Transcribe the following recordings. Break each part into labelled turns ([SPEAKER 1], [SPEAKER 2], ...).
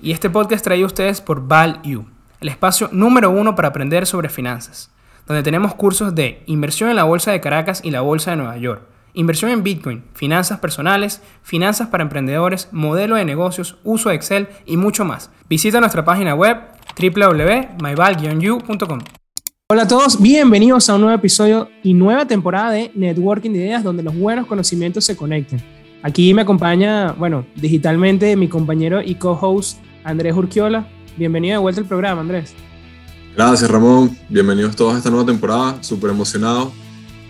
[SPEAKER 1] Y este podcast traído a ustedes por ValU, el espacio número uno para aprender sobre finanzas, donde tenemos cursos de inversión en la Bolsa de Caracas y la Bolsa de Nueva York, inversión en Bitcoin, finanzas personales, finanzas para emprendedores, modelo de negocios, uso de Excel y mucho más. Visita nuestra página web www.myval-u.com. Hola a todos, bienvenidos a un nuevo episodio y nueva temporada de Networking de Ideas donde los buenos conocimientos se conectan. Aquí me acompaña, bueno, digitalmente mi compañero y co-host Andrés Urquiola. Bienvenido de vuelta al programa, Andrés.
[SPEAKER 2] Gracias, Ramón. Bienvenidos todos a esta nueva temporada. Súper emocionado.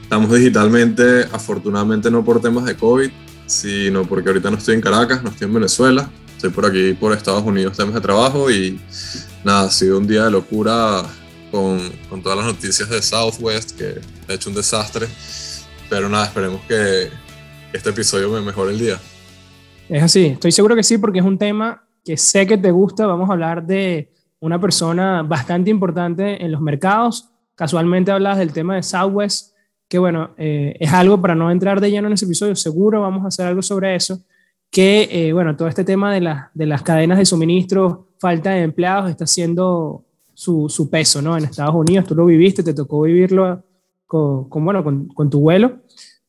[SPEAKER 2] Estamos digitalmente, afortunadamente no por temas de COVID, sino porque ahorita no estoy en Caracas, no estoy en Venezuela. Estoy por aquí, por Estados Unidos, temas de trabajo y nada, ha sido un día de locura con, con todas las noticias de Southwest, que ha hecho un desastre. Pero nada, esperemos que este episodio me mejore el día.
[SPEAKER 1] Es así, estoy seguro que sí, porque es un tema que sé que te gusta. Vamos a hablar de una persona bastante importante en los mercados. Casualmente hablas del tema de Southwest, que bueno, eh, es algo para no entrar de lleno en ese episodio, seguro vamos a hacer algo sobre eso, que eh, bueno, todo este tema de, de las cadenas de suministro, falta de empleados, está haciendo su, su, peso, ¿no? En Estados Unidos, tú lo viviste, te tocó vivirlo con, con bueno, con, con tu vuelo.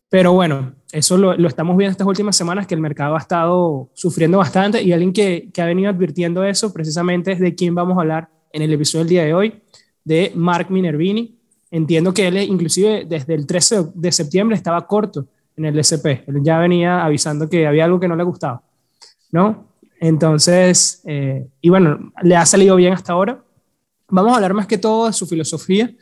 [SPEAKER 1] Pero bueno, eso lo, lo, estamos viendo estas últimas semanas, que el mercado ha estado sufriendo bastante y alguien que, ha venido advirtiendo eso precisamente es de quién vamos a hablar en el episodio del día de hoy, de Mark Minervini. Entiendo que él inclusive desde el 13 de septiembre estaba corto en el SP. Él ya venía avisando que había algo que no le gustaba, ¿no? Entonces, eh, y bueno, le ha salido bien hasta ahora. Vamos a hablar más que todo de su filosofía,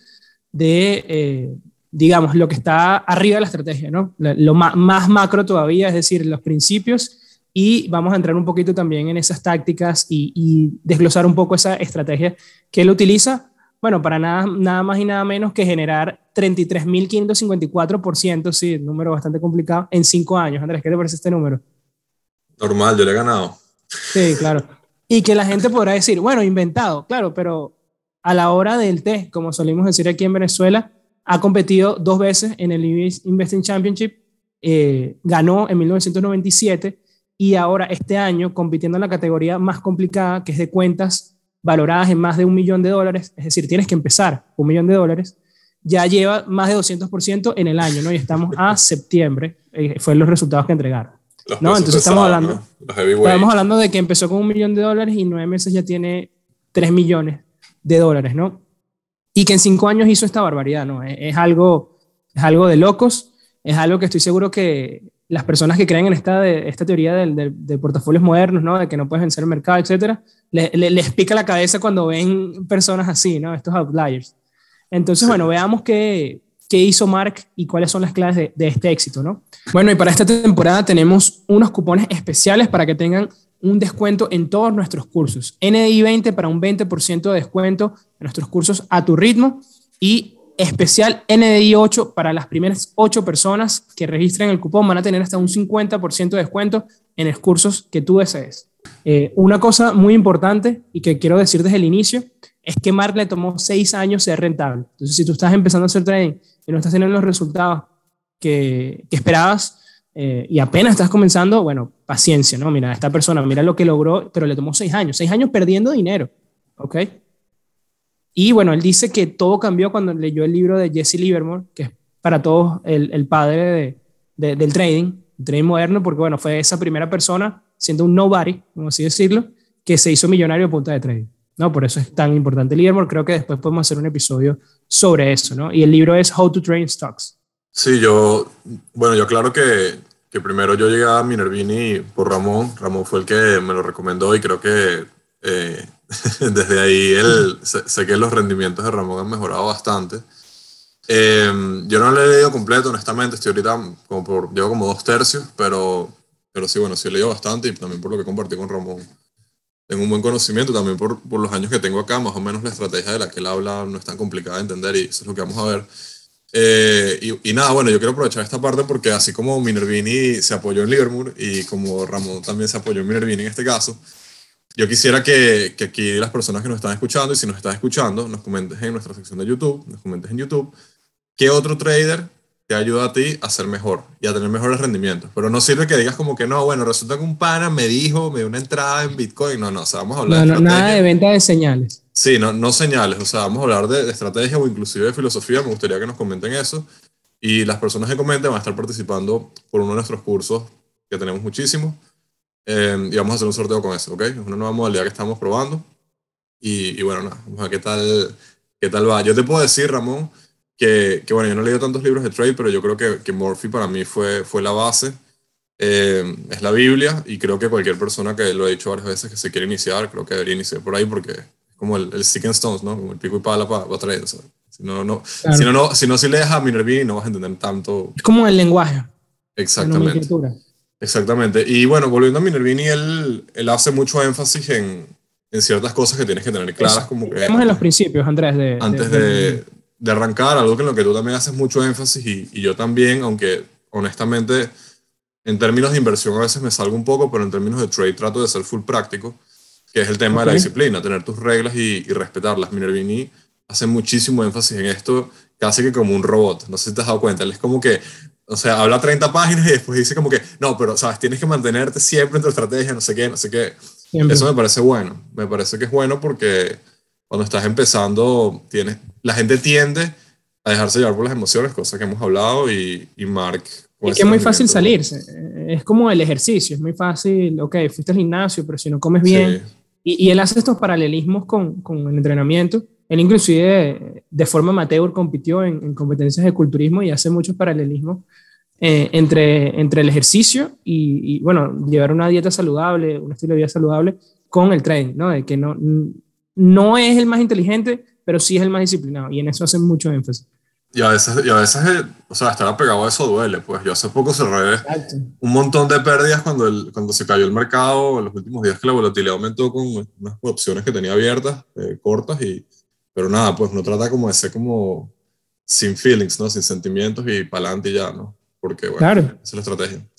[SPEAKER 1] de, eh, digamos, lo que está arriba de la estrategia, ¿no? Lo más, más, macro todavía, es decir, los principios, y vamos a entrar un poquito también en esas tácticas y, y desglosar un poco esa estrategia que él utiliza, bueno, para nada, nada más y nada menos que generar 33.554%, sí, número bastante complicado, en cinco años. Andrés, ¿qué te parece este número?
[SPEAKER 2] Normal, yo le he ganado.
[SPEAKER 1] Sí, claro. Y que la gente podrá decir, bueno, inventado, claro, pero a la hora del test, como solimos decir aquí en Venezuela, ha competido dos veces en el Investing Championship, eh, ganó en 1997 y ahora este año compitiendo en la categoría más complicada, que es de cuentas valoradas en más de un millón de dólares, es decir, tienes que empezar un millón de dólares, ya lleva más de 200% en el año, ¿no? Y estamos a septiembre, eh, fue los resultados que entregaron. ¿no? Entonces estamos hablando, estamos hablando de que empezó con un millón de dólares y nueve meses ya tiene 3 millones de dólares, ¿no? Y que en cinco años hizo esta barbaridad, ¿no? Es, algo, es algo de locos, es algo que estoy seguro que las personas que creen en esta, de, esta teoría de, de, portafolios modernos, ¿no? De que no puedes vencer el mercado, etcétera, les pica la cabeza cuando ven personas así, ¿no? Estos outliers. Entonces, bueno, veamos qué, qué hizo Mark y cuáles son las claves de, de, este éxito, ¿no? Bueno, y para esta temporada tenemos unos cupones especiales para que tengan un descuento en todos nuestros cursos. NDI 20 para un 20% de descuento en nuestros cursos a tu ritmo y especial NDI 8 para las primeras 8 personas que registren el cupón van a tener hasta un 50% de descuento en los cursos que tú desees. Eh, una cosa muy importante y que quiero decir desde el inicio es que Mark le tomó 6 años ser rentable. Entonces, si tú estás empezando a hacer trading y no estás teniendo los resultados que esperabas, eh, y apenas estás comenzando, bueno, paciencia, ¿no? Mira, esta persona, mira lo que logró, pero le tomó seis años, seis años perdiendo dinero, ¿ok? Y bueno, él dice que todo cambió cuando leyó el libro de Jesse Livermore, que es para todos el, el padre de, del trading, el trading moderno, porque bueno, fue esa primera persona, siendo un nobody, como así decirlo, que se hizo millonario a punta de trading. ¿no? Por eso es tan importante Livermore. Creo que después podemos hacer un episodio sobre eso, ¿no? Y el libro es How to Trade Stocks.
[SPEAKER 2] Sí, yo, bueno, yo claro que primero yo llegué a Minervini por Ramón. Ramón fue el que me lo recomendó y creo que eh, desde ahí él, sé, que los rendimientos de Ramón han mejorado bastante. Eh, yo no lo he leído completo, honestamente, estoy ahorita como por, llevo como dos tercios, pero, pero sí, bueno, sí he leído bastante y también por lo que compartí con Ramón. Tengo un buen conocimiento también por, por los años que tengo acá, más o menos la estrategia de la que él habla no es tan complicada de entender y eso es lo que vamos a ver. Eh, y, nada, bueno, yo quiero aprovechar esta parte porque así como Minervini se apoyó en Liverpool y como Ramón también se apoyó en Minervini en este caso, yo quisiera que, que, aquí las personas que nos están escuchando y si nos estás escuchando, nos comentes en nuestra sección de YouTube, nos comentes en YouTube, qué otro trader te ayuda a ti a ser mejor y a tener mejores rendimientos. Pero no sirve que digas como que no, bueno, resulta que un pana me dijo, me dio una entrada en Bitcoin. No, no, o sea, vamos a hablar
[SPEAKER 1] de Nada de venta de señales.
[SPEAKER 2] Sí, no, no señales, o sea, vamos a hablar de, estrategia o inclusive de filosofía. Me gustaría que nos comenten eso. Y las personas que comenten van a estar participando por uno de nuestros cursos, que tenemos muchísimos. Eh, y vamos a hacer un sorteo con eso, ¿ok? Es una nueva modalidad que estamos probando. Y, bueno, nada, qué tal, qué tal va. Yo te puedo decir, Ramón, que, que, bueno, yo no he leído tantos libros de trade, pero yo creo que, que Murphy para mí fue, fue la base. Eh, es la Biblia y creo que cualquier persona que lo ha dicho varias veces que se quiere iniciar, creo que debería iniciar por ahí porque como el, el stick and stones, ¿no? Como el pico y pala para, para traer. Si no, no, si no, no, si no, si lees a Minervini no vas a entender tanto.
[SPEAKER 1] Es como el lenguaje.
[SPEAKER 2] Exactamente. Exactamente. Y bueno, volviendo a Minervini, él, él hace mucho énfasis en, en ciertas cosas que tienes que tener claras. Como que,
[SPEAKER 1] Vemos en los principios, Andrés. De,
[SPEAKER 2] antes de, de, arrancar, algo que en lo que tú también haces mucho énfasis y, y, yo también, aunque honestamente en términos de inversión a veces me salgo un poco, pero en términos de trade trato de ser full práctico, que es el tema okay. de la disciplina, tener tus reglas y, y respetarlas. Minervini hace muchísimo énfasis en esto, casi que como un robot. No sé si te has dado cuenta. Él es como que o sea, habla 30 páginas y después dice como que, no, pero, ¿sabes? Tienes que mantenerte siempre en tu estrategia, no sé qué, no sé qué. Siempre. Eso me parece bueno. Me parece que es bueno porque cuando estás empezando, tienes, la gente tiende a dejarse llevar por las emociones, cosa que hemos hablado, y, y Mark...
[SPEAKER 1] Y que es muy fácil salirse. Es como el ejercicio, es muy fácil, ok, fuiste al gimnasio, pero si no comes bien... Sí. Y, y, él hace estos paralelismos con, con el entrenamiento. Él inclusive de forma amateur compitió en, en competencias de culturismo y hace muchos paralelismos eh, entre, entre el ejercicio y, y, bueno, llevar una dieta saludable, un estilo de vida saludable con el training, ¿no? De que no, no es el más inteligente, pero sí es el más disciplinado y en eso hacen mucho énfasis.
[SPEAKER 2] Y a veces, y a veces o sea, estar apegado a eso duele. Pues yo hace poco cerré Exacto. un montón de pérdidas cuando, el, cuando se cayó el mercado, en los últimos días que la volatilidad aumentó con unas opciones que tenía abiertas, eh, cortas, y, pero nada, pues no trata como de ser como sin feelings, ¿no? Sin sentimientos y para adelante y ya, ¿no? Porque, bueno,
[SPEAKER 1] claro.
[SPEAKER 2] esa es la estrategia.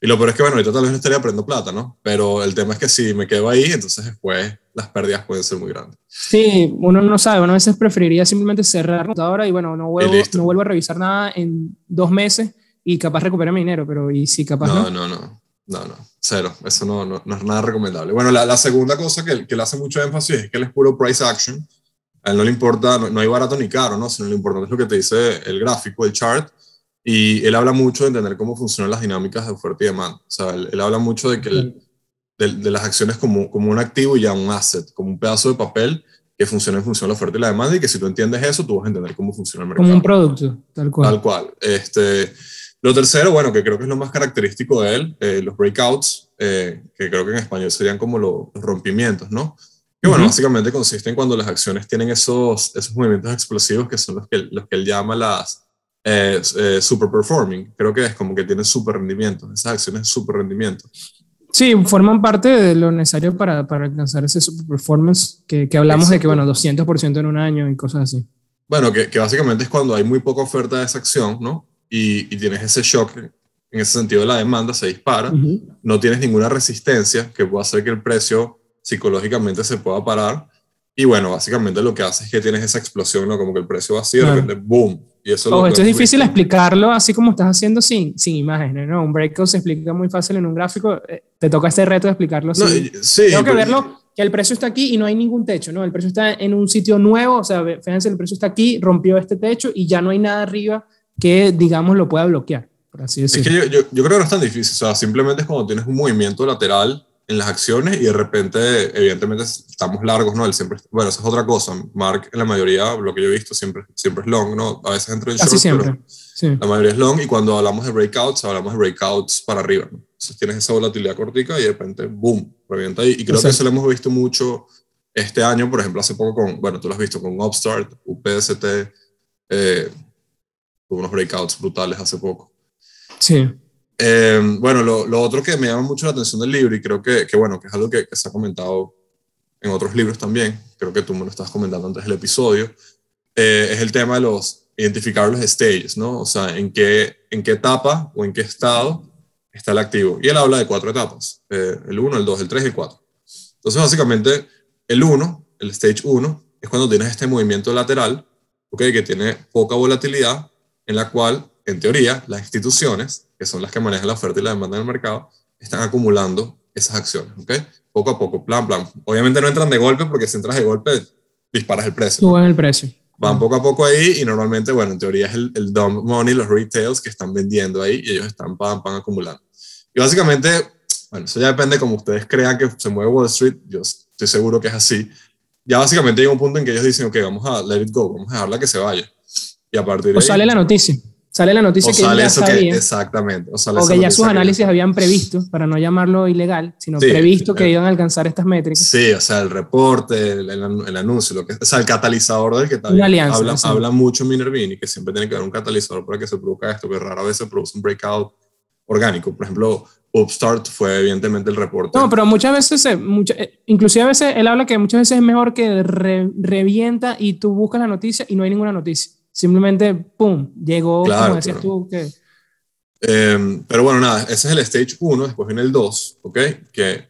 [SPEAKER 2] Y lo peor es que, bueno, ahorita tal vez no estaría aprendiendo plata, ¿no? Pero el tema es que si me quedo ahí, entonces después las pérdidas pueden ser muy grandes.
[SPEAKER 1] Sí, uno no sabe, uno a veces preferiría simplemente cerrar la computadora y, bueno, no vuelvo, no vuelvo a revisar nada en dos meses y capaz recupera mi dinero, pero ¿y si capaz
[SPEAKER 2] no? No, no, no, no, no, cero, eso no, no, no es nada recomendable. Bueno, la, la segunda cosa que, que le hace mucho énfasis es que él es puro price action, a él no le importa, no, no hay barato ni caro, ¿no? Sino lo importante es lo que te dice el gráfico, el chart, y él habla mucho de entender cómo funcionan las dinámicas de oferta y demanda. O sea, él, él habla mucho de que el, de, de, las acciones como, como un activo y ya un asset, como un pedazo de papel que funciona en función de la oferta y la demanda y que si tú entiendes eso, tú vas a entender cómo funciona el mercado.
[SPEAKER 1] Como un producto, tal cual.
[SPEAKER 2] Tal cual. Este, lo tercero, bueno, que creo que es lo más característico de él, eh, los breakouts, eh, que creo que en español serían como lo, los rompimientos, ¿no? Que bueno, uh -huh. básicamente consiste en cuando las acciones tienen esos, esos movimientos explosivos que son los que, los que él llama las eh, eh, super performing. Creo que es como que tienen super rendimiento. Esas acciones super rendimiento.
[SPEAKER 1] Sí, forman parte de lo necesario para, para alcanzar ese super performance que, que hablamos Exacto. de que, bueno, 200% en un año y cosas así.
[SPEAKER 2] Bueno, que, que, básicamente es cuando hay muy poca oferta de esa acción, ¿no? Y, y tienes ese shock, en ese sentido la demanda se dispara, uh -huh. no tienes ninguna resistencia que pueda hacer que el precio psicológicamente se pueda parar. Y bueno, básicamente lo que hace es que tienes esa explosión, ¿no? Como que el precio va así, de repente, boom, y eso
[SPEAKER 1] oh, esto es difícil explicarlo así como estás haciendo sin, sin imágenes, ¿no? Un breakout se explica muy fácil en un gráfico. Eh, te toca este reto de explicarlo así. No,
[SPEAKER 2] sí,
[SPEAKER 1] Tengo que verlo, que el precio está aquí y no hay ningún techo, ¿no? El precio está en un sitio nuevo, o sea, fíjense, el precio está aquí, rompió este techo y ya no hay nada arriba que, digamos, lo pueda bloquear, por así decirlo.
[SPEAKER 2] Es que yo, yo, yo creo que no es tan difícil, o sea, simplemente es cuando tienes un movimiento lateral en las acciones y de repente, evidentemente, estamos largos, ¿no? Él siempre, bueno, esa es otra cosa. Mark, en la mayoría, lo que yo he visto, siempre, siempre es long, ¿no? A veces entre el short,
[SPEAKER 1] siempre.
[SPEAKER 2] pero sí. la mayoría es long y cuando hablamos de breakouts, hablamos de breakouts para arriba, ¿no? Entonces tienes esa volatilidad cortica y de repente, boom, revienta ahí. Y creo Exacto. que eso lo hemos visto mucho este año, por ejemplo, hace poco con, bueno, tú lo has visto con Upstart, UPST, eh, unos breakouts brutales hace poco.
[SPEAKER 1] Sí.
[SPEAKER 2] Eh, bueno, lo, lo, otro que me llama mucho la atención del libro y creo que, que bueno, que es algo que, que, se ha comentado en otros libros también, creo que tú me lo estás comentando antes del episodio, eh, es el tema de los, identificar los stages, ¿no? O sea, en qué, en qué etapa o en qué estado está el activo. Y él habla de cuatro etapas, eh, el 1, el 2, el 3 y el 4. Entonces, básicamente, el 1, el stage 1, es cuando tienes este movimiento lateral, ¿ok? Que tiene poca volatilidad, en la cual en teoría, las instituciones, que son las que manejan la oferta y la demanda en el mercado, están acumulando esas acciones, ¿ok? Poco a poco, plan, plan. Obviamente no entran de golpe porque si entras de golpe disparas el precio.
[SPEAKER 1] Suben el precio.
[SPEAKER 2] Van poco a poco ahí y normalmente, bueno, en teoría es el, el dumb money, los retails que están vendiendo ahí y ellos están pan, pan acumulando. Y básicamente, bueno, eso ya depende como ustedes crean que se mueve Wall Street, yo estoy seguro que es así. Ya básicamente llega un punto en que ellos dicen, ok, vamos a let it go, vamos a dejarla que se vaya. Y a partir de
[SPEAKER 1] o sale la noticia. Sale la noticia que
[SPEAKER 2] sale
[SPEAKER 1] ya
[SPEAKER 2] eso
[SPEAKER 1] sabía,
[SPEAKER 2] que, exactamente. O, sale
[SPEAKER 1] o que ya sus
[SPEAKER 2] noticia que-
[SPEAKER 1] análisis habían previsto, para no llamarlo ilegal, sino
[SPEAKER 2] Sí,
[SPEAKER 1] previsto que
[SPEAKER 2] eh.
[SPEAKER 1] iban a alcanzar estas métricas.
[SPEAKER 2] Sí, o sea, el reporte, el, el- el anuncio, lo que, o sea, el catalizador del que también
[SPEAKER 1] alianza,
[SPEAKER 2] habla,
[SPEAKER 1] exacto.
[SPEAKER 2] habla mucho Minervini, que siempre tiene que haber un catalizador para que se produzca esto, que rara vez se produce un breakout orgánico. Por ejemplo, Upstart fue evidentemente el reporte.
[SPEAKER 1] No, pero muchas veces, se- mucha- eh, inclusive a veces él habla que muchas veces es mejor que re- revienta y tú buscas la noticia y no hay ninguna noticia. Simplemente, ¡pum!, llegó,
[SPEAKER 2] Claro,
[SPEAKER 1] como decías
[SPEAKER 2] claro.
[SPEAKER 1] tú, que
[SPEAKER 2] Eh, pero bueno, nada, ese es el stage 1, después viene el 2, ¿ok? Que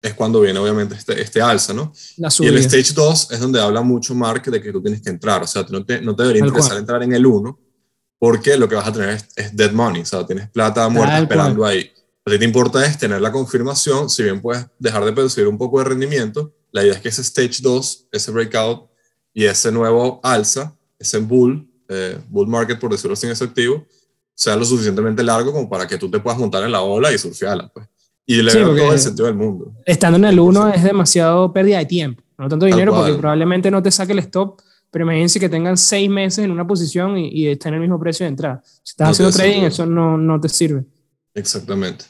[SPEAKER 2] es cuando viene obviamente este, este alza, ¿no?
[SPEAKER 1] la
[SPEAKER 2] Y el stage 2 es donde habla mucho Mark de que tú tienes que entrar, o sea, no te, no te debería
[SPEAKER 1] Tal
[SPEAKER 2] interesar
[SPEAKER 1] cual.
[SPEAKER 2] entrar en el 1 porque lo que vas a tener es, es dead money, o sea, tienes plata muerta
[SPEAKER 1] Tal
[SPEAKER 2] esperando ahí. Lo que te importa es tener la confirmación, si bien puedes dejar de percibir un poco de rendimiento, la idea es que ese stage 2, ese breakout y ese nuevo alza, ese bull, eh, bull market por decirlo sin ese activo, sea lo suficientemente largo como para que tú te puedas montar en la ola y surfearla. Pues. Y le
[SPEAKER 1] Sí,
[SPEAKER 2] veo todo el sentido del mundo.
[SPEAKER 1] Estando en el 1 es demasiado pérdida de tiempo, no tanto dinero porque probablemente no te saque el stop, pero imagínense que tengan seis meses en una posición y, y está en el mismo precio de entrada. Si estás
[SPEAKER 2] No
[SPEAKER 1] haciendo trading, eso no, no te sirve.
[SPEAKER 2] Exactamente.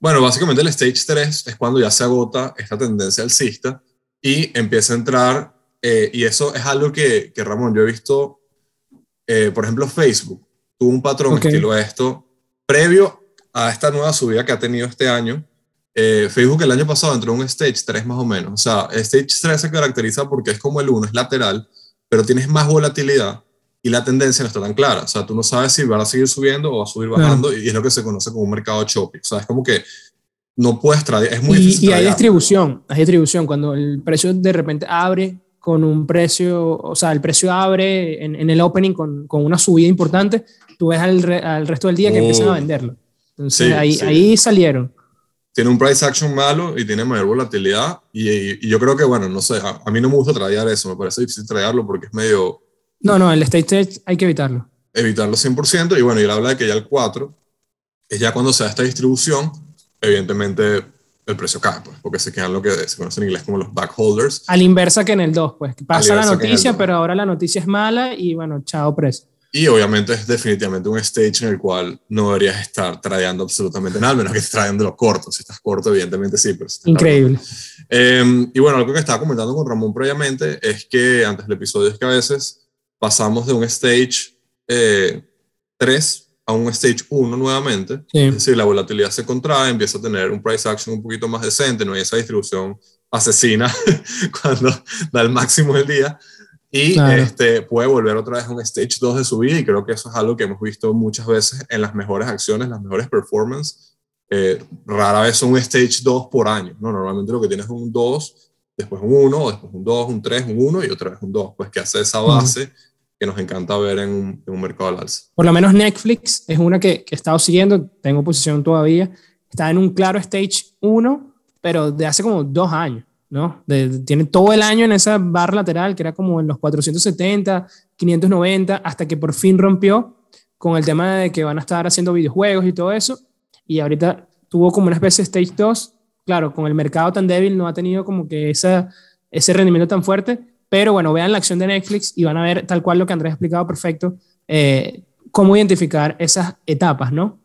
[SPEAKER 2] Bueno, básicamente el stage 3 es cuando ya se agota esta tendencia alcista y empieza a entrar, eh, y eso es algo que, que, Ramón, yo he visto, eh, por ejemplo, Facebook tuvo un patrón
[SPEAKER 1] Ok.
[SPEAKER 2] estilo esto, previo a esta nueva subida que ha tenido este año. eh, Facebook el año pasado entró en un stage 3 más o menos. O sea, stage 3 se caracteriza porque es como el 1, es lateral, pero tienes más volatilidad y la tendencia no está tan clara. O sea, tú no sabes si van a seguir subiendo o va a subir
[SPEAKER 1] Claro.
[SPEAKER 2] bajando y es lo que se conoce como un mercado choppy. O sea, es como que no puedes tradear, es muy
[SPEAKER 1] Y,
[SPEAKER 2] difícil
[SPEAKER 1] y hay distribución, hay distribución. Cuando el precio de repente abre con un precio, o sea, el precio abre en, en el opening con, con una subida importante, tú ves al, re- al resto del día que
[SPEAKER 2] Oh.
[SPEAKER 1] empiezan a venderlo. Entonces
[SPEAKER 2] Sí,
[SPEAKER 1] ahí,
[SPEAKER 2] sí.
[SPEAKER 1] ahí salieron.
[SPEAKER 2] Tiene un price action malo y tiene mayor volatilidad y, y yo creo que, bueno, no sé, a, a mí no me gusta tradear eso, me parece difícil tradearlo porque es medio
[SPEAKER 1] No, no, el stage stage hay que evitarlo.
[SPEAKER 2] evitarlo 100% y bueno, y él habla de que ya el 4 es ya cuando se da esta distribución, evidentemente el precio cae, pues, porque se quedan lo que se conoce en inglés como los backholders.
[SPEAKER 1] A la inversa que en el 2, pues. Pasa la noticia, pero ahora la noticia es mala y bueno, chao precio.
[SPEAKER 2] Y obviamente es definitivamente un stage en el cual no deberías estar tradeando absolutamente nada, al menos que estés tradeando lo corto. Si estás corto, evidentemente sí, pero
[SPEAKER 1] Increíble.
[SPEAKER 2] Eh, y bueno, algo que estaba comentando con Ramón previamente es que antes del episodio es que a veces pasamos de un stage eh, 3 a un stage 1 nuevamente.
[SPEAKER 1] Sí.
[SPEAKER 2] Es decir, la volatilidad se contrae, empieza a tener un price action un poquito más decente, no hay esa distribución asesina cuando da el máximo del día. Y
[SPEAKER 1] Claro.
[SPEAKER 2] este, puede volver otra vez a un stage 2 de subida y creo que eso es algo que hemos visto muchas veces en las mejores acciones, las mejores performance. Eh, rara vez son un stage 2 por año, ¿no? Normalmente lo que tienes es un 2, después un 1, después un 2, un 3, un 1 y otra vez un 2, pues que hace esa base que nos encanta ver en un, en un mercado al alza.
[SPEAKER 1] Por lo menos Netflix es una que, que he estado siguiendo, tengo posición todavía. Está en un claro stage 1, pero de hace como dos años, ¿no? De- tiene todo el año en esa barra lateral, que era como en los 470, 590, hasta que por fin rompió con el tema de que van a estar haciendo videojuegos y todo eso. Y ahorita tuvo como una especie de stage 2. Claro, con el mercado tan débil no ha tenido como que esa, ese rendimiento tan fuerte. Pero bueno, vean la acción de Netflix y van a ver tal cual lo que Andrés ha explicado perfecto, eh, cómo identificar esas etapas, ¿no?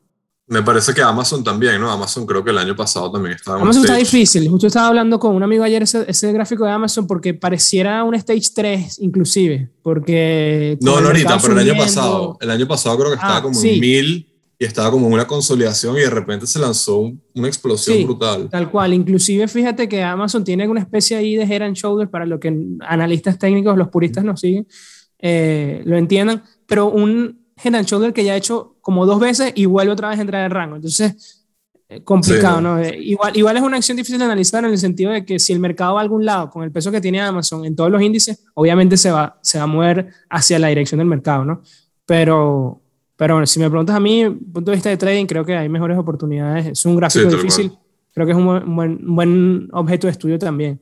[SPEAKER 2] Me parece que Amazon también, ¿no? Amazon creo que el año pasado también estaba en
[SPEAKER 1] Amazon está difícil. Justo estaba hablando con un amigo ayer ese, ese gráfico de Amazon porque pareciera un stage 3 inclusive, porque...
[SPEAKER 2] No, no ahorita, pero el año pasado. El año pasado creo que estaba
[SPEAKER 1] Ah,
[SPEAKER 2] como
[SPEAKER 1] sí.
[SPEAKER 2] en 1000 y estaba como en una consolidación y de repente se lanzó un- una explosión
[SPEAKER 1] Sí.
[SPEAKER 2] brutal.
[SPEAKER 1] Tal cual, inclusive fíjate que Amazon tiene una especie ahí de head and shoulders para lo que analistas técnicos, los puristas nos siguen, eh, lo entiendan, pero un head and shoulder que ya ha hecho como dos veces y vuelve otra vez a entrar en rango. Entonces, eh, complicado,
[SPEAKER 2] Sí,
[SPEAKER 1] ¿no? Eh, igual, igual es una acción difícil de analizar en el sentido de que si el mercado va a algún lado con el peso que tiene Amazon en todos los índices, obviamente se va, se va a mover hacia la dirección del mercado, ¿no? Pero, Pero bueno, si me preguntas a mí, punto de vista de trading, creo que hay mejores oportunidades. Es un gráfico difícil. Creo que es un buen, buen, objeto de estudio también.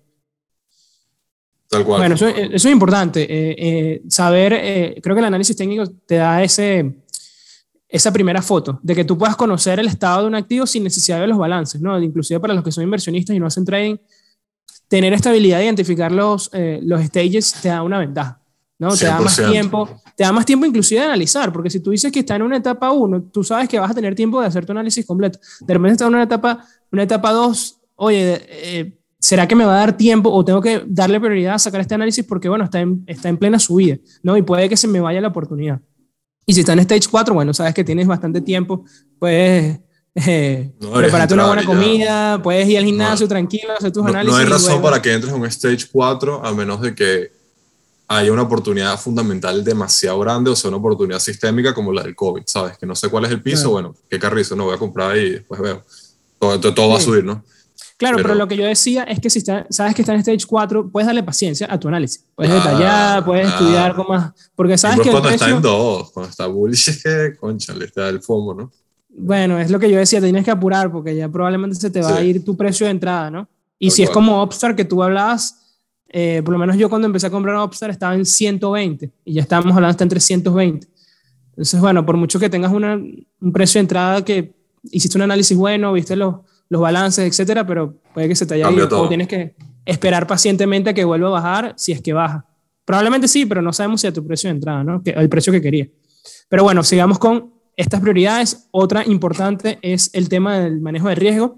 [SPEAKER 2] Tal cual.
[SPEAKER 1] Bueno, eso, es importante. Eh, eh, saber, eh, creo que el análisis técnico te da ese, esa primera foto, de que tú puedas conocer el estado de un activo sin necesidad de los balances, ¿no? Inclusive para los que son inversionistas y no hacen trading, tener estabilidad de identificar los, los stages te da una ventaja. ¿No? Te da más tiempo, te da más tiempo inclusive de analizar, porque si tú dices que está en una etapa 1, tú sabes que vas a tener tiempo de hacer tu análisis completo. De repente está en una etapa, una etapa 2, oye, eh, ¿será que me va a dar tiempo o tengo que darle prioridad a sacar este análisis porque, bueno, está en, está en plena subida, ¿no? Y puede que se me vaya la oportunidad. Y si está en stage 4, bueno, sabes que tienes bastante tiempo, puedes eh, prepararte una buena comida, puedes ir al gimnasio tranquilo, hacer tus análisis.
[SPEAKER 2] No hay razón para que entres en un stage 4 a menos de que hay una oportunidad fundamental demasiado grande, o sea, una oportunidad sistémica como la del COVID, ¿sabes? Que no sé cuál es el piso, bueno, qué carrizo, no voy a comprar y después veo. Todo, todo, va a subir, ¿no?
[SPEAKER 1] Claro, pero, lo que yo decía es que si sabes que está en stage 4, puedes darle paciencia a tu análisis. Puedes detallar, puedes estudiar con más. Porque sabes que.
[SPEAKER 2] Cuando está en 2, cuando está bullish, es que, concha, le está el FOMO, ¿no?
[SPEAKER 1] Bueno, es lo que yo decía, tienes que apurar porque ya probablemente se te va a ir tu precio de entrada, ¿no? Y si es como Upstart que tú hablabas, eh, por lo menos yo cuando empecé a comprar Upstart estaba en 120 y ya estábamos hablando hasta en 320. Entonces, bueno, por mucho que tengas un precio de entrada que hiciste un análisis bueno, viste los, los balances, etcétera, pero puede que se te haya ido o tienes que esperar pacientemente a que vuelva a bajar si es que baja. Probablemente sí, pero no sabemos si a tu precio de entrada, ¿no? Que, el precio que quería. Pero bueno, sigamos con estas prioridades. Otra importante es el tema del manejo de riesgo.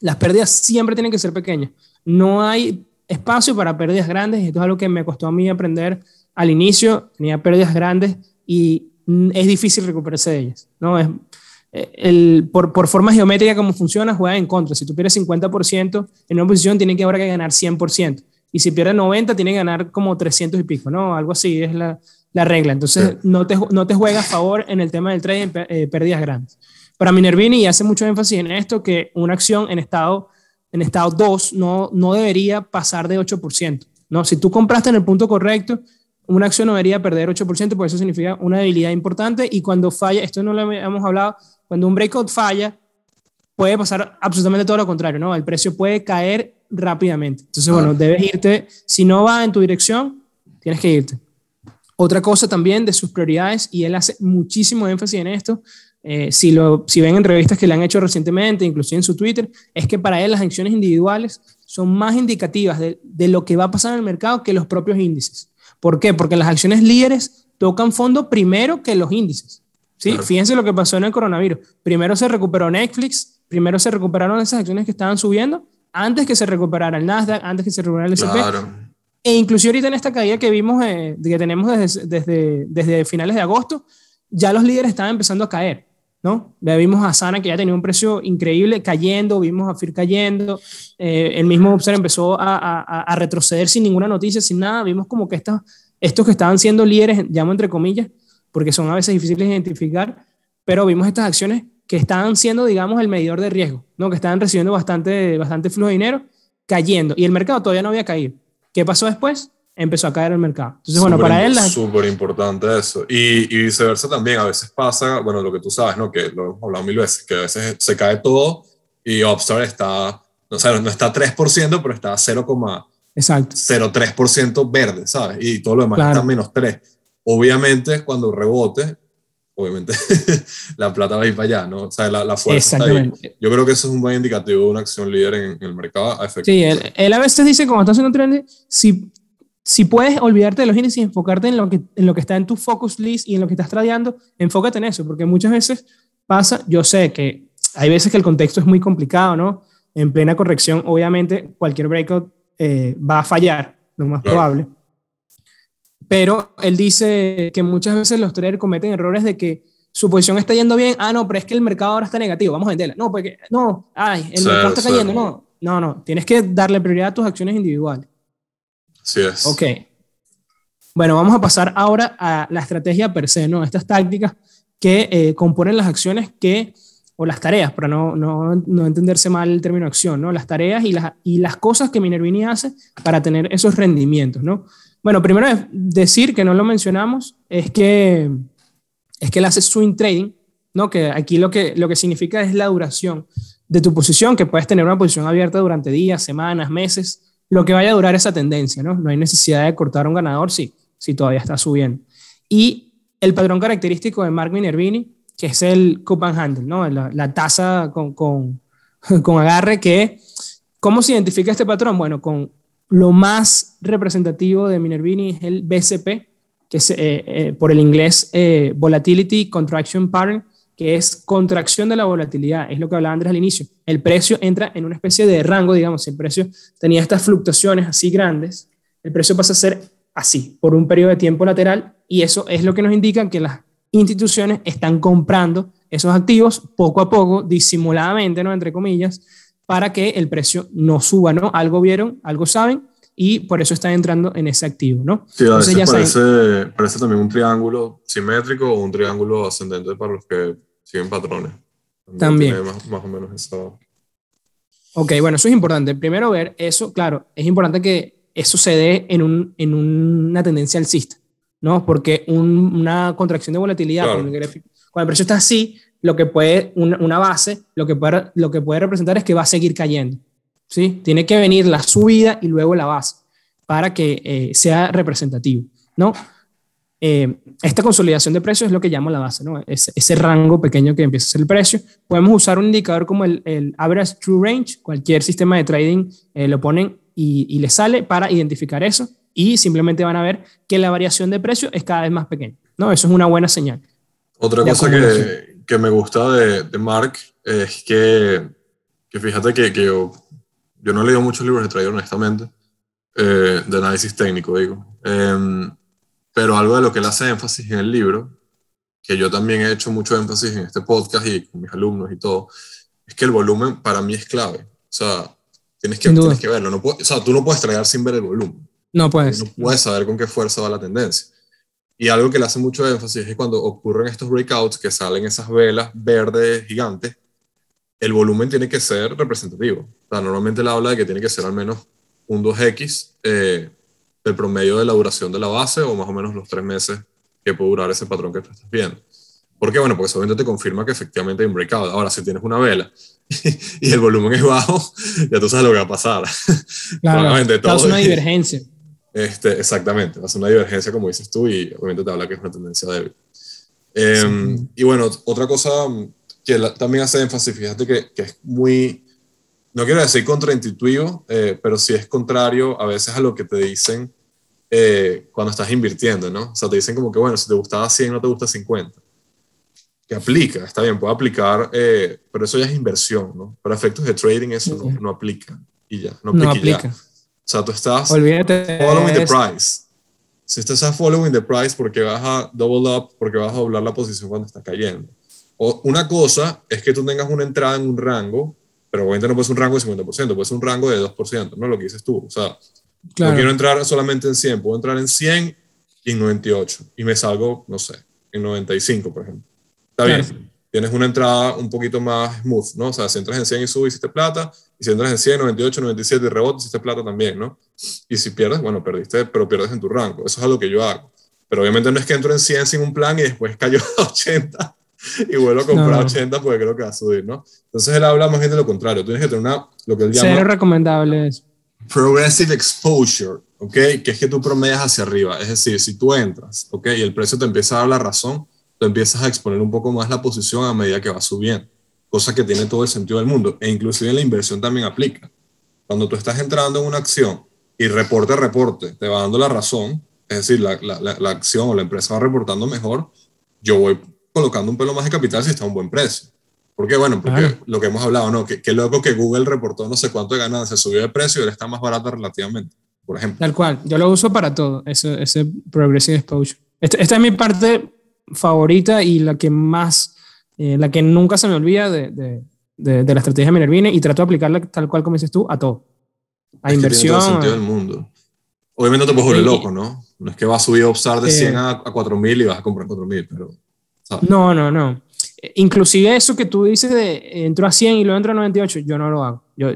[SPEAKER 1] Las pérdidas siempre tienen que ser pequeñas. No hay espacio para pérdidas grandes. Esto es algo que me costó a mí aprender al inicio. Tenía pérdidas grandes y es difícil recuperarse de ellas. ¿no? Es, eh, el, por, por, forma geométrica como funciona, juega en contra. Si tú pierdes 50% en una posición, tiene que ahora que ganar 100%. Y si pierdes 90, tiene que ganar como 300 y pico, ¿no? Algo así es la, la regla. Entonces, no, te, no te juega a favor en el tema del trading eh, pérdidas grandes. Para Minervini, y hace mucho énfasis en esto, que una acción en estado en estado 2 no, no debería pasar de 8%. ¿no? Si tú compraste en el punto correcto, una acción no debería perder 8%, porque eso significa una debilidad importante y cuando falla, esto no lo hemos hablado, cuando un breakout falla, puede pasar absolutamente todo lo contrario, ¿no? El precio puede caer rápidamente. Entonces, bueno, debes irte, si no va en tu dirección, tienes que irte. Otra cosa también de sus prioridades, y él hace muchísimo énfasis en esto, eh, si, lo, si ven entrevistas que le han hecho recientemente, inclusive en su Twitter, es que para él las acciones individuales son más indicativas de, de, lo que va a pasar en el mercado que los propios índices. ¿Por qué? Porque las acciones líderes tocan fondo primero que los índices. ¿sí? Fíjense lo que pasó en el coronavirus. Primero se recuperó Netflix, primero se recuperaron esas acciones que estaban subiendo, antes que se recuperara el Nasdaq, antes que se recuperara el S&P. Claro. E inclusive ahorita en esta caída que vimos, eh, que tenemos desde, desde, desde finales de agosto, ya los líderes estaban empezando a caer. ¿No? vimos a Sana que ya tenía un precio increíble cayendo, vimos a FIR cayendo, eh, el mismo Upser empezó a, retroceder sin ninguna noticia, sin nada, vimos como que estos, estos que estaban siendo líderes, llamo entre comillas, porque son a veces difíciles de identificar, pero vimos estas acciones que estaban siendo, digamos, el medidor de riesgo, ¿no? que estaban recibiendo bastante, bastante flujo de dinero, cayendo, y el mercado todavía no había caído. ¿Qué pasó después? Empezó a caer el mercado. Entonces, bueno, para él...
[SPEAKER 2] Es súper importante eso. Y, y, viceversa también, a veces pasa, bueno, lo que tú sabes, ¿no? Que lo hemos hablado mil veces, que a veces se cae todo y Upstart está, no, sé, no está 3%, pero está 0,03% verde, ¿sabes? Y todo lo demás está menos 3. Obviamente, cuando rebote, obviamente la plata va a ir para allá, ¿no? O sea, la, la fuerza está ahí. Yo creo que eso es un buen indicativo de una acción líder en, el mercado.
[SPEAKER 1] Sí, él, él, a veces dice, como está haciendo un trend, si si puedes olvidarte de los índices y enfocarte en lo, que, en lo que está en tu focus list y en lo que estás tradeando, enfócate en eso, porque muchas veces pasa, yo sé que hay veces que el contexto es muy complicado, ¿no? En plena corrección, obviamente, cualquier breakout eh, va a fallar, lo más probable. Pero él dice que muchas veces los traders cometen errores de que su posición está yendo bien, ah, no, pero es que el mercado ahora está negativo, vamos a venderla. No, porque, no, ay, el mercado está cayendo, no, no, no, tienes que darle prioridad a tus acciones individuales.
[SPEAKER 2] Sí es.
[SPEAKER 1] Ok. Bueno, vamos a pasar ahora a la estrategia per se, ¿no? Estas tácticas que eh, componen las acciones que, o las tareas, para no, no, no, entenderse mal el término acción, ¿no? Las tareas y las, y las cosas que Minervini hace para tener esos rendimientos, ¿no? Bueno, primero decir que no lo mencionamos, es que es que él hace swing trading, ¿no? que aquí lo que, lo que significa es la duración de tu posición, que puedes tener una posición abierta durante días, semanas, meses, lo que vaya a durar esa tendencia, ¿no? No hay necesidad de cortar un ganador si, si todavía está subiendo. Y el patrón característico de Mark Minervini, que es el coupon handle, ¿no? La, la tasa con, con, con agarre que, ¿cómo se identifica este patrón? Bueno, con lo más representativo de Minervini es el BCP, que es eh, eh, por el inglés eh, Volatility Contraction Pattern, que es contracción de la volatilidad, es lo que hablaba Andrés al inicio. El precio entra en una especie de rango, digamos, si el precio tenía estas fluctuaciones así grandes, el precio pasa a ser así, por un periodo de tiempo lateral, y eso es lo que nos indica que las instituciones están comprando esos activos poco a poco, disimuladamente, ¿no? Entre comillas, para que el precio no suba, ¿no? Algo vieron, algo saben, y por eso están entrando en ese activo, ¿no?
[SPEAKER 2] Sí, a veces parece, parece, también un triángulo simétrico o un triángulo ascendente para los que siguen patrones.
[SPEAKER 1] También.
[SPEAKER 2] Más, más, o menos eso.
[SPEAKER 1] Ok, bueno, eso es importante. Primero ver eso, claro, es importante que eso se dé en, un, en una tendencia alcista, ¿no? Porque una contracción de volatilidad, cuando, el precio está así, lo que puede, una, una, base, lo que, puede, lo que puede representar es que va a seguir cayendo, ¿sí? Tiene que venir la subida y luego la base para que eh, sea representativo, ¿no? Eh, esta consolidación de precios es lo que llamo la base, ¿no? Ese, ese, rango pequeño que empieza a ser el precio. Podemos usar un indicador como el, el Average True Range, cualquier sistema de trading eh, lo ponen y, y le sale para identificar eso y simplemente van a ver que la variación de precio es cada vez más pequeña, ¿no? Eso es una buena señal.
[SPEAKER 2] Otra cosa que, que, me gusta de, de, Mark es que, que fíjate que, que, yo, yo no he leído muchos libros de trading, honestamente, eh, de análisis técnico, digo. Eh, pero algo de lo que él hace énfasis en el libro, que yo también he hecho mucho énfasis en este podcast y con mis alumnos y todo, es que el volumen para mí es clave. O sea, tienes que, tienes que verlo. No puedo, o sea, tú no puedes traer sin ver el volumen.
[SPEAKER 1] No puedes.
[SPEAKER 2] No puedes saber con qué fuerza va la tendencia. Y algo que le hace mucho énfasis es que cuando ocurren estos breakouts, que salen esas velas verdes gigantes, el volumen tiene que ser representativo. O sea, normalmente él habla de que tiene que ser al menos un 2X eh, del promedio de la duración de la base o más o menos los tres meses que puede durar ese patrón que tú estás viendo. ¿Por qué? Bueno, porque solamente te confirma que efectivamente hay un breakout. Ahora, si tienes una vela y el volumen es bajo, ya tú sabes lo que va a pasar.
[SPEAKER 1] Claro, todo una divergencia.
[SPEAKER 2] Este, exactamente, hace una divergencia como dices tú y obviamente te habla que es una tendencia débil. Eh, sí. Y bueno, otra cosa que la, también hace énfasis, fíjate que, que, es muy, no quiero decir contraintuitivo, eh, pero sí es contrario a veces a lo que te dicen eh, cuando estás invirtiendo, ¿no? O sea, te dicen como que, bueno, si te gustaba 100, no te gusta 50. Que aplica, está bien, puede aplicar, eh, pero eso ya es inversión, ¿no? Para efectos de trading eso no, no, aplica y ya, no aplica. No aplica. Ya. O sea, tú estás
[SPEAKER 1] Olvídate
[SPEAKER 2] following the price. Si estás following the price porque vas a double up, porque vas a doblar la posición cuando está cayendo. O una cosa es que tú tengas una entrada en un rango, pero obviamente no puede ser un rango de 50%, puede ser un rango de 2%, ¿no? Lo que dices tú. O sea, Claro. No quiero entrar solamente en 100, puedo entrar en 100 y en 98 y me salgo, no sé, en 95, por ejemplo. Está claro. bien. Tienes una entrada un poquito más smooth, ¿no? O sea, si entras en 100 y subes, hiciste plata, y si entras en 100, 98, 97 y rebote, hiciste plata también, ¿no? Y si pierdes, bueno, perdiste, pero pierdes en tu rango. Eso es algo que yo hago. Pero obviamente no es que entro en 100 sin un plan y después cayó a 80 y vuelvo a comprar no. 80 porque creo que va a subir, ¿no? Entonces él habla más bien de lo contrario. Tienes que tener una, lo que él llama...
[SPEAKER 1] Cero recomendable eso
[SPEAKER 2] progressive exposure, ¿ok? Que es que tú promedias hacia arriba. Es decir, si tú entras, ¿ok? Y el precio te empieza a dar la razón, tú empiezas a exponer un poco más la posición a medida que va subiendo. Cosa que tiene todo el sentido del mundo. E inclusive en la inversión también aplica. Cuando tú estás entrando en una acción y reporte reporte te va dando la razón, es decir, la, la, la, la acción o la empresa va reportando mejor, yo voy colocando un pelo más de capital si está a un buen precio. ¿Por qué? Bueno, porque claro. lo que hemos hablado, ¿no? Qué loco que Google reportó no sé cuánto de ganancia, subió de precio y ahora está más barata relativamente, por ejemplo.
[SPEAKER 1] Tal cual, yo lo uso para todo, ese, ese Progressive Exposure. Esta, esta es mi parte favorita y la que más, eh, la que nunca se me olvida de, de, de, de la estrategia Minervine y trato de aplicarla tal cual como dices tú, a todo. A
[SPEAKER 2] es
[SPEAKER 1] inversión.
[SPEAKER 2] Que tiene todo el sentido del mundo. Obviamente no te puedes volver loco, ¿no? No es que vas a subir a de 100 a, a 4000 y vas a comprar 4000, pero...
[SPEAKER 1] ¿sabes? No, no, no inclusive eso que tú dices de entró a 100 y luego entró a 98, yo no lo hago. Yo,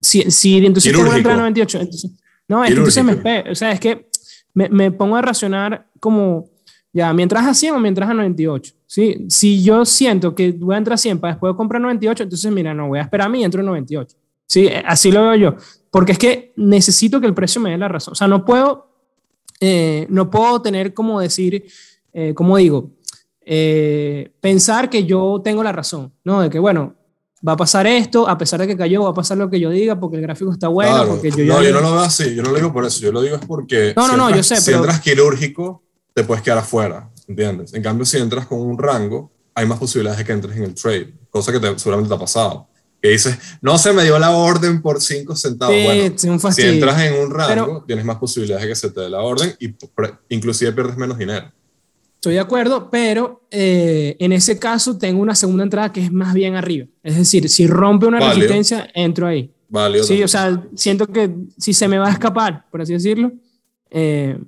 [SPEAKER 1] si, si entonces tengo que entrar a 98, entonces, no, es que entonces me, o sea, es que me, me, pongo a racionar como Ya, mientras a 100 o mientras a 98. ¿sí? Si yo siento que voy a entrar a 100 para después comprar 98, entonces mira, no voy a esperar a mí entro en 98. ¿sí? Eh, así lo veo yo. Porque es que necesito que el precio me dé la razón. O sea, no puedo, eh, no puedo tener como decir, eh, como digo, eh, pensar que yo tengo la razón, ¿no? De que, bueno, va a pasar esto, a pesar de que cayó, va a pasar lo que yo diga, porque el gráfico está bueno, porque yo
[SPEAKER 2] no,
[SPEAKER 1] ya-
[SPEAKER 2] yo no lo veo así, yo no lo digo por eso, yo lo digo es porque
[SPEAKER 1] No, no,
[SPEAKER 2] si
[SPEAKER 1] no,
[SPEAKER 2] entras,
[SPEAKER 1] yo sé,
[SPEAKER 2] si
[SPEAKER 1] pero-
[SPEAKER 2] entras quirúrgico, te puedes quedar afuera, ¿entiendes? En cambio, si entras con un rango, hay más posibilidades de que entres en el trade, cosa que te- seguramente te ha pasado. Que dices, no se me dio la orden por 5 centavos.
[SPEAKER 1] Sí,
[SPEAKER 2] bueno,
[SPEAKER 1] es un
[SPEAKER 2] si entras en un rango,
[SPEAKER 1] Pero-
[SPEAKER 2] tienes más posibilidades de que se te dé la orden y inclusive pierdes menos dinero.
[SPEAKER 1] Estoy de acuerdo, pero eh, en ese caso tengo una segunda entrada que es más bien arriba. Es decir, si rompe una
[SPEAKER 2] Válido.
[SPEAKER 1] resistencia, entro ahí.
[SPEAKER 2] Válido.
[SPEAKER 1] Sí,
[SPEAKER 2] también.
[SPEAKER 1] o sea, siento que si se me va a escapar, por así decirlo, eh,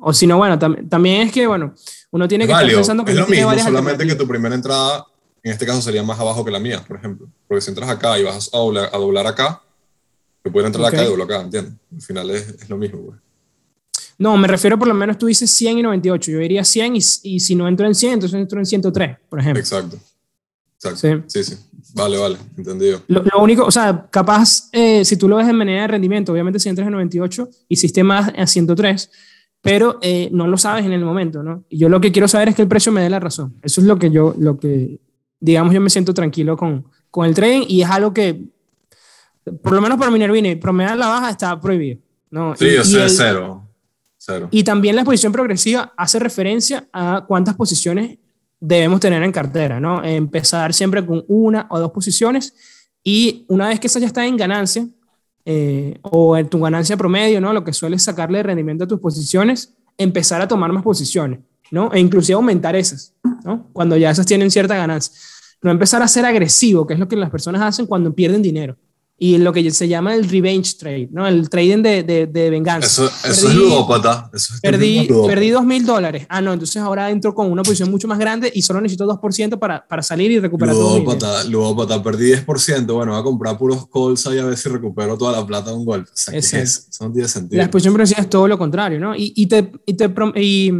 [SPEAKER 1] o si no, bueno, tam- también es que, bueno, uno tiene que estar
[SPEAKER 2] válido.
[SPEAKER 1] pensando que
[SPEAKER 2] es lo
[SPEAKER 1] tiene
[SPEAKER 2] mismo, solamente que tu primera entrada, en este caso, sería más abajo que la mía, por ejemplo. Porque si entras acá y vas a doblar, a doblar acá, te pueden entrar acá
[SPEAKER 1] Ok.
[SPEAKER 2] y doblar acá, ¿entiendes? Al final es, es lo mismo, güey.
[SPEAKER 1] No, me refiero por lo menos tú dices 100 y 98. Yo diría 100 y, y si no entro en 100, entonces entro en 103, por ejemplo.
[SPEAKER 2] Exacto. Exacto.
[SPEAKER 1] Sí.
[SPEAKER 2] Sí, sí. Vale, vale. Entendido.
[SPEAKER 1] Lo, lo único, o sea, capaz, eh, si tú lo ves en manera de rendimiento, obviamente si entras en 98, hiciste más a 103, pero eh, no lo sabes en el momento, ¿no? Y yo lo que quiero saber es que el precio me dé la razón. Eso es lo que yo, lo que, digamos, yo me siento tranquilo con, con el trading y es algo que, por lo menos para Minervini, promediar la baja está prohibido, ¿no?
[SPEAKER 2] Sí,
[SPEAKER 1] Y-
[SPEAKER 2] yo sé
[SPEAKER 1] el-
[SPEAKER 2] cero.
[SPEAKER 1] Y también la exposición progresiva hace referencia a cuántas posiciones debemos tener en cartera, ¿no? Empezar siempre con una o dos posiciones y una vez que esa ya está en ganancia eh, o en tu ganancia promedio, ¿no? Lo que sueles sacarle de rendimiento a tus posiciones, empezar a tomar más posiciones, ¿no? E inclusive aumentar esas, ¿no? Cuando ya esas tienen cierta ganancia. No empezar a ser agresivo, que es lo que las personas hacen cuando pierden dinero. Y lo que se llama el revenge trade, ¿no? El trading de, de, de venganza.
[SPEAKER 2] Eso, eso es
[SPEAKER 1] Perdí-
[SPEAKER 2] ludópata. Eso es
[SPEAKER 1] Perdí,
[SPEAKER 2] ludópata.
[SPEAKER 1] perdí 2 mil dólares. Ah, no, entonces ahora entro con una posición mucho más grande y solo necesito 2% para, para salir y recuperar todo mi dinero.
[SPEAKER 2] Ludópata, ludópata, perdí 10%. Bueno, voy a comprar puros calls ahí a ver si recupero toda la plata de un golpe. O sea, ¿qué es eso? No tiene sentido.
[SPEAKER 1] La exposición progresiva es todo lo contrario, ¿no? Y, y, te, y, te, y,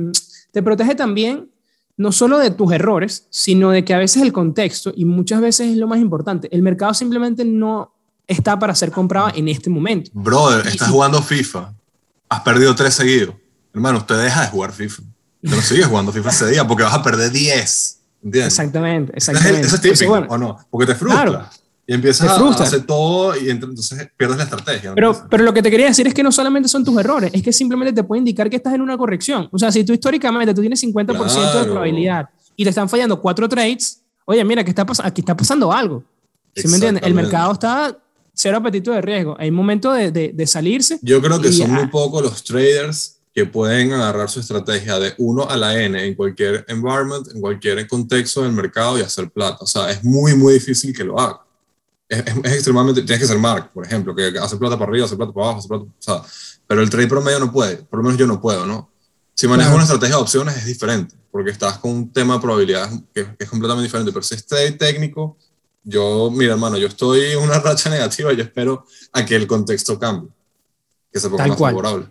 [SPEAKER 1] te protege también no solo de tus errores, sino de que a veces el contexto, y muchas veces es lo más importante, el mercado simplemente no está para ser comprado en este momento.
[SPEAKER 2] Brother, estás jugando FIFA. Has perdido tres seguidos. Hermano, usted deja de jugar FIFA. Usted no sigue jugando FIFA ese día porque vas a perder 10. ¿Entiendes?
[SPEAKER 1] Exactamente, exactamente.
[SPEAKER 2] ese es
[SPEAKER 1] Entonces,
[SPEAKER 2] típico,
[SPEAKER 1] bueno,
[SPEAKER 2] ¿o no? Porque te frustra.
[SPEAKER 1] Claro.
[SPEAKER 2] Y empiezas a- hacer todo y ent- entonces pierdes la estrategia. ¿no?
[SPEAKER 1] Pero, pero lo que te quería decir es que no solamente son tus errores, es que simplemente te puede indicar que estás en una corrección. O sea, si tú históricamente tú tienes 50% de
[SPEAKER 2] Claro.
[SPEAKER 1] probabilidad y te están fallando cuatro trades, oye, mira, que está aquí está pasando algo. ¿Sí me entiendes? El mercado está cero apetito de riesgo. Hay momento de, de, de salirse.
[SPEAKER 2] Yo creo que son
[SPEAKER 1] ah,
[SPEAKER 2] muy pocos los traders que pueden agarrar su estrategia de 1 a la N en cualquier environment, en cualquier contexto del mercado y hacer plata. O sea, es muy, muy difícil que lo haga. Es, es- es extremadamente, tienes que ser Mark, por ejemplo, que hace plata para arriba, hace plata para abajo, hace plata, o sea, pero el trade promedio no puede, por lo menos yo no puedo, ¿no? Si manejas una estrategia de opciones es diferente, porque estás con un tema de probabilidades que, que es completamente diferente, pero si es trade técnico, yo, mira hermano, yo estoy en una racha negativa, yo espero a que el contexto cambie, que se ponga
[SPEAKER 1] Tal
[SPEAKER 2] más
[SPEAKER 1] cual.
[SPEAKER 2] favorable.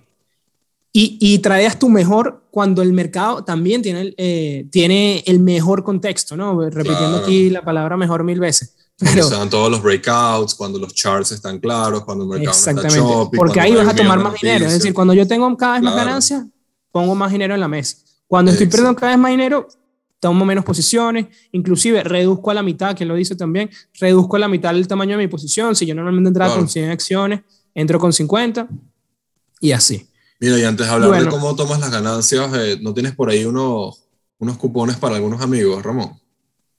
[SPEAKER 1] Y, y tu mejor cuando el mercado también tiene el, eh, tiene el mejor contexto, ¿no? Repitiendo
[SPEAKER 2] Claro.
[SPEAKER 1] aquí la palabra mejor mil veces.
[SPEAKER 2] Cuando
[SPEAKER 1] Pero,
[SPEAKER 2] se dan todos los breakouts, cuando los charts están claros, cuando el mercado no está
[SPEAKER 1] exactamente.
[SPEAKER 2] choppy,
[SPEAKER 1] Porque ahí vas a tomar más dinero. Es decir, cuando yo tengo cada vez más
[SPEAKER 2] Claro.
[SPEAKER 1] ganancias, pongo más dinero en la mesa. Cuando estoy
[SPEAKER 2] Exacto.
[SPEAKER 1] perdiendo cada vez más dinero, tomo menos posiciones, inclusive reduzco a la mitad, que lo dice también, reduzco a la mitad el tamaño de mi posición. Si yo normalmente entraba
[SPEAKER 2] Claro.
[SPEAKER 1] con 100 acciones, entro con 50 y así.
[SPEAKER 2] Mira, y antes de hablar
[SPEAKER 1] Bueno.
[SPEAKER 2] de cómo tomas las ganancias, eh, ¿no tienes por ahí unos, unos cupones para algunos amigos, Ramón?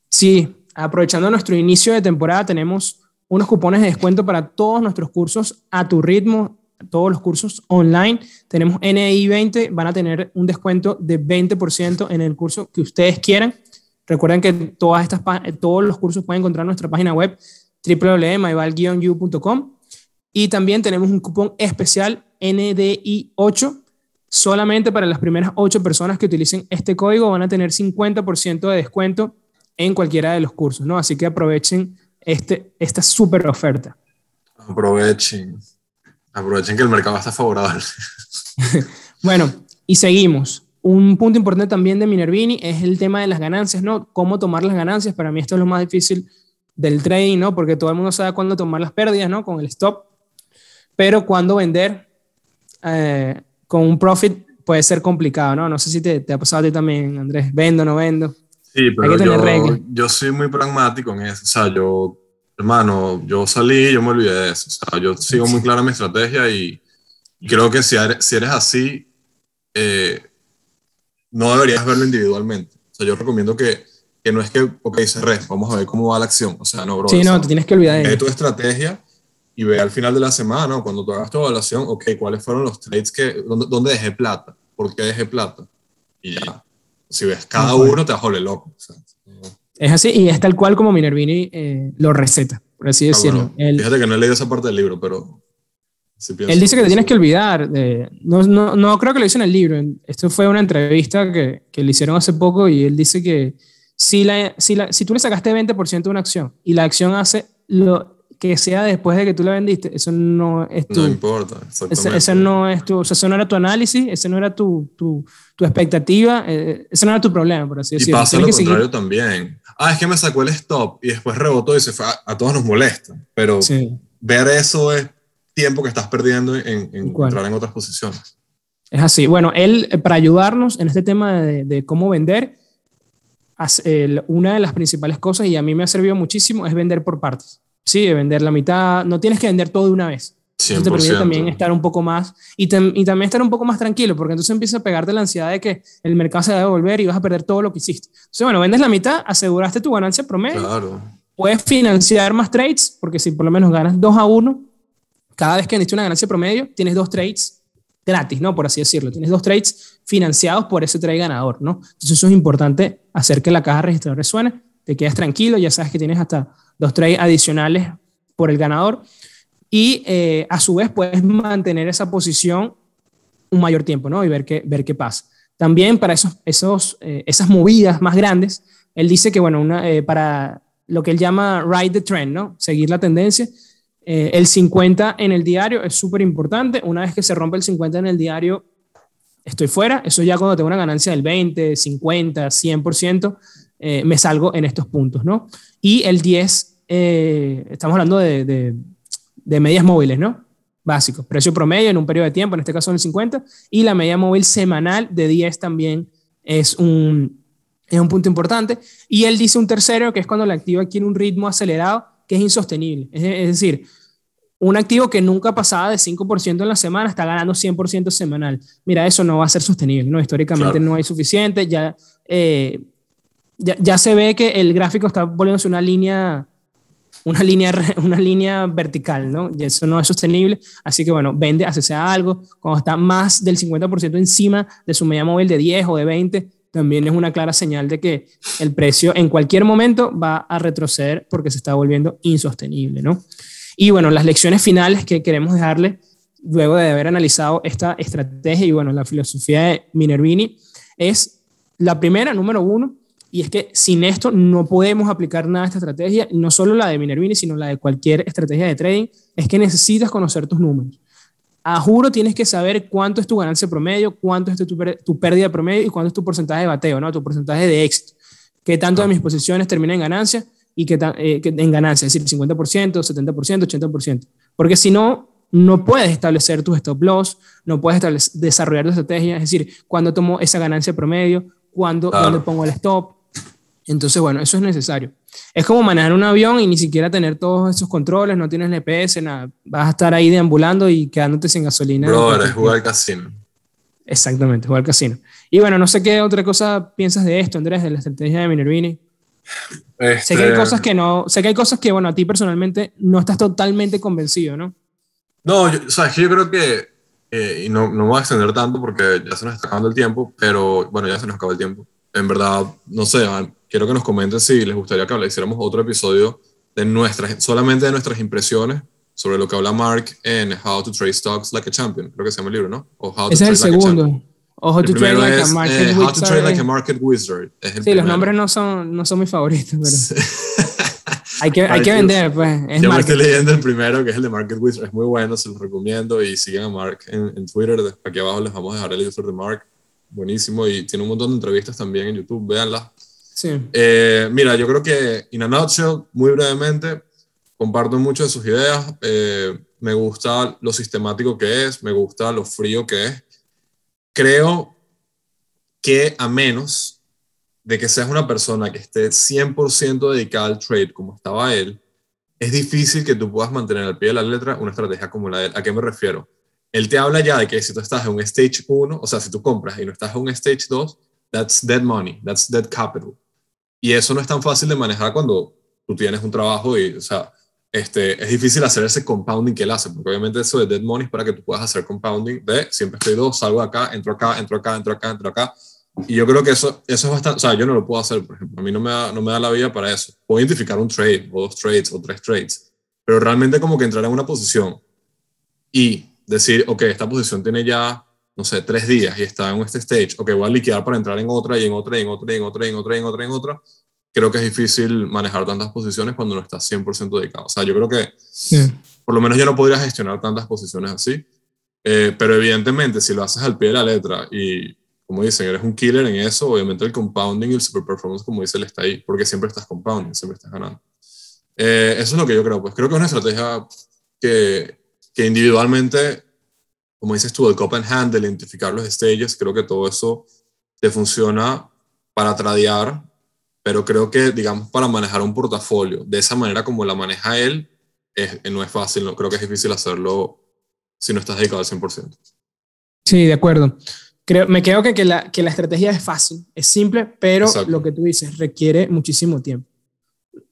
[SPEAKER 1] Sí, aprovechando nuestro inicio de temporada, tenemos unos cupones de descuento para todos nuestros cursos a tu ritmo, todos los cursos online. Tenemos NI 20, van a tener un descuento de 20% en el curso que ustedes quieran. Recuerden que todas estas, todos los cursos pueden encontrar en nuestra página web www.myval-u.com y también tenemos un cupón especial NDI 8 solamente para las primeras 8 personas que utilicen este código van a tener 50% de descuento en cualquiera de los cursos, ¿no? Así que aprovechen este, esta súper oferta.
[SPEAKER 2] Aprovechen. Aprovechen que el mercado está favorable.
[SPEAKER 1] Bueno, y seguimos. un punto importante también de Minervini es el tema de las ganancias, ¿no? Cómo tomar las ganancias. Para mí esto es lo más difícil del trading, ¿no? Porque todo el mundo sabe cuándo tomar las pérdidas, ¿no? Con el stop. Pero cuándo vender eh, con un profit puede ser complicado, ¿no? No sé si te, te, ha pasado a ti también, Andrés. ¿Vendo o no vendo?
[SPEAKER 2] Sí, pero yo, yo soy muy pragmático en eso. O sea, yo, hermano, yo salí yo me olvidé de eso. O sea, yo sigo muy clara mi estrategia y creo que si eres, si eres así, eh, no deberías verlo individualmente. O sea, yo recomiendo que, que no es que, ok, cerré, vamos a ver cómo va la acción. O sea, no, bro.
[SPEAKER 1] Sí, no, te tienes que olvidar
[SPEAKER 2] de tu estrategia y ve al final de la semana, cuando tú hagas tu evaluación, ok, ¿cuáles fueron los trades que, dónde, dónde dejé plata? ¿Por qué dejé plata? Y ya. Si ves cada uno, te vas a loco.
[SPEAKER 1] Es así, y es tal cual como Minervini eh, lo receta, por así ah, decirlo.
[SPEAKER 2] fíjate que no he leído esa parte del libro, pero
[SPEAKER 1] él dice que te tienes que olvidar. De, no, no, no, creo que lo hizo en el libro. Esto fue una entrevista que, que le hicieron hace poco y él dice que si, la, si, la, si tú le sacaste 20% de una acción y la acción hace lo que sea después de que tú la vendiste, eso no es tu...
[SPEAKER 2] No importa,
[SPEAKER 1] ese, ese, no es tu... O sea, eso no era tu análisis, ese no era tu, tu, tu expectativa, eh, ese no era tu problema, por así decirlo.
[SPEAKER 2] Y pasa lo contrario también. Ah, es que me sacó el stop y después rebotó y se fue. A, todos nos molesta, pero ver eso es tiempo que estás perdiendo en, entrar en otras posiciones.
[SPEAKER 1] Es así. Bueno, él, eh, para ayudarnos en este tema de, cómo vender, una de las principales cosas, y a mí me ha servido muchísimo, es vender por partes. Sí, de vender la mitad. No tienes que vender todo de una vez. Eso te permite también estar un poco más y, y, también estar un poco más tranquilo, porque entonces empieza a pegarte la ansiedad de que el mercado se va a devolver y vas a perder todo lo que hiciste. Entonces, bueno, vendes la mitad, aseguraste tu ganancia promedio.
[SPEAKER 2] Claro.
[SPEAKER 1] Puedes financiar más trades, porque si por lo menos ganas 2 a 1, cada vez que necesitas una ganancia promedio, tienes dos trades gratis, ¿no? Por así decirlo. Tienes dos trades financiados por ese trade ganador, ¿no? Entonces eso es importante, hacer que la caja registradora resuene, te quedas tranquilo, ya sabes que tienes hasta dos trades adicionales por el ganador y eh, a su vez puedes mantener esa posición un mayor tiempo, ¿no? Y ver qué, ver qué pasa. También para esos, esos, eh, esas movidas más grandes, él dice que, bueno, una, eh, para lo que él llama ride the trend, ¿no? Seguir la tendencia, eh, el 50 en el diario es súper importante. Una vez que se rompe el 50 en el diario, estoy fuera. Eso ya cuando tengo una ganancia del 20, 50, 100%, me salgo en estos puntos, ¿no? Y el 10, eh, estamos hablando de, de, medias móviles, ¿no? Básicos. Precio promedio en un periodo de tiempo, en este caso en el 50, y la media móvil semanal de 10 también es un, es un punto importante. Y él dice un tercero, que es cuando el activo adquiere un ritmo acelerado que es insostenible. Es, decir, un activo que nunca pasaba de 5% en la semana está ganando 100% semanal. Mira, eso no va a ser sostenible, ¿no? Históricamente no hay suficiente, ya, eh, ya, ya, se ve que el gráfico está volviéndose una línea, una línea, una línea vertical, ¿no? Y eso no es sostenible, así que bueno, vende, hace algo, cuando está más del 50% encima de su media móvil de 10 o de 20, también es una clara señal de que el precio en cualquier momento va a retroceder porque se está volviendo insostenible, ¿no? Y bueno, las lecciones finales que queremos dejarle luego de haber analizado esta estrategia y bueno, la filosofía de Minervini es la primera, número uno, y es que sin esto no podemos aplicar nada a esta estrategia, no solo la de Minervini, sino la de cualquier estrategia de trading, es que necesitas conocer tus números a juro tienes que saber cuánto es tu ganancia promedio, cuánto es tu, tu, pérdida promedio y cuánto es tu porcentaje de bateo, ¿no? Tu porcentaje de éxito. ¿Qué tanto de mis posiciones termina en ganancia y qué eh, en ganancia? Es decir, 50%, 70%, 80%. Porque si no, no puedes establecer tus stop loss, no puedes desarrollar tu estrategia, es decir, cuándo tomo esa ganancia promedio, cuándo, dónde pongo el stop. Entonces, bueno, eso es necesario. Es como manejar un avión y ni siquiera tener todos esos controles, no tienes GPS, nada. Vas a estar ahí deambulando y quedándote sin gasolina.
[SPEAKER 2] Bro, es jugar casino.
[SPEAKER 1] Exactamente, jugar casino. Y bueno, no sé qué otra cosa piensas de esto, Andrés, de la estrategia de Minervini. Sé que hay este- cosas que no, sé que hay cosas que, bueno, a ti personalmente no estás totalmente convencido, ¿no?
[SPEAKER 2] No, yo, o sea, yo creo que, eh, y no, no me voy a extender tanto porque ya se nos está acabando el tiempo, pero bueno, ya se nos acaba el tiempo. En verdad, no sé, quiero que nos comenten si les gustaría que hiciéramos otro episodio de nuestras, solamente de nuestras impresiones sobre lo que habla Mark en How to Trade Stocks Like a Champion, creo que se llama el libro, ¿no?
[SPEAKER 1] O How to Ese es el like segundo. O How to Trade Like a Market
[SPEAKER 2] eh, How to Trade Like a Market Wizard.
[SPEAKER 1] sí, los nombres no son, no son mis favoritos, pero... hay que, hay que vender, pues.
[SPEAKER 2] Es yo me estoy leyendo el primero, que es el de Market Wizard. Es muy bueno, se los recomiendo. Y sigan a Mark en, Twitter. Aquí abajo les vamos a dejar el user de Mark. buenísimo y tiene un montón de entrevistas también en YouTube, véanlas.
[SPEAKER 1] Sí.
[SPEAKER 2] Eh, mira, yo creo que, in a nutshell, muy brevemente, comparto mucho de sus ideas. Eh, me gusta lo sistemático que es, me gusta lo frío que es. Creo que a menos de que seas una persona que esté 100% dedicada al trade como estaba él, es difícil que tú puedas mantener al pie de la letra una estrategia como la de él. ¿A qué me refiero? Él te habla ya de que si tú estás en un stage 1, o sea, si tú compras y no estás en un stage 2, that's dead money, that's dead capital. Y eso no es tan fácil de manejar cuando tú tienes un trabajo y, o sea, este, es difícil hacer ese compounding que él hace, porque obviamente eso de dead money es para que tú puedas hacer compounding de siempre estoy dos, salgo acá, entro acá, entro acá, entro acá, entro acá. Y yo creo que eso, eso es bastante, o sea, yo no lo puedo hacer, por ejemplo, a mí no me, da, no me da la vida para eso. Puedo identificar un trade, o dos trades, o tres trades, pero realmente como que entrar en una posición y decir, ok, esta posición tiene ya, no sé, tres días y está en este stage, ok, voy a liquidar para entrar en otra y en otra y en otra y en otra y en otra y en otra y en otra, creo que es difícil manejar tantas posiciones cuando no estás 100% dedicado. O sea, yo creo que por lo menos yo no podría gestionar tantas posiciones así, eh, pero evidentemente si lo haces al pie de la letra y como dicen, eres un killer en eso, obviamente el compounding y el super performance, como dice, él está ahí, porque siempre estás compounding, siempre estás ganando. Eh, eso es lo que yo creo, pues creo que es una estrategia que, que individualmente, como dices tú, el cop and hand, el identificar los stages, creo que todo eso te funciona para tradear, pero creo que, digamos, para manejar un portafolio de esa manera como la maneja él, es, no es fácil, no, creo que es difícil hacerlo si no estás dedicado al 100%.
[SPEAKER 1] Sí, de acuerdo. Creo, me creo que, que, la, que la estrategia es fácil, es simple, pero
[SPEAKER 2] Exacto.
[SPEAKER 1] lo que tú dices requiere muchísimo tiempo.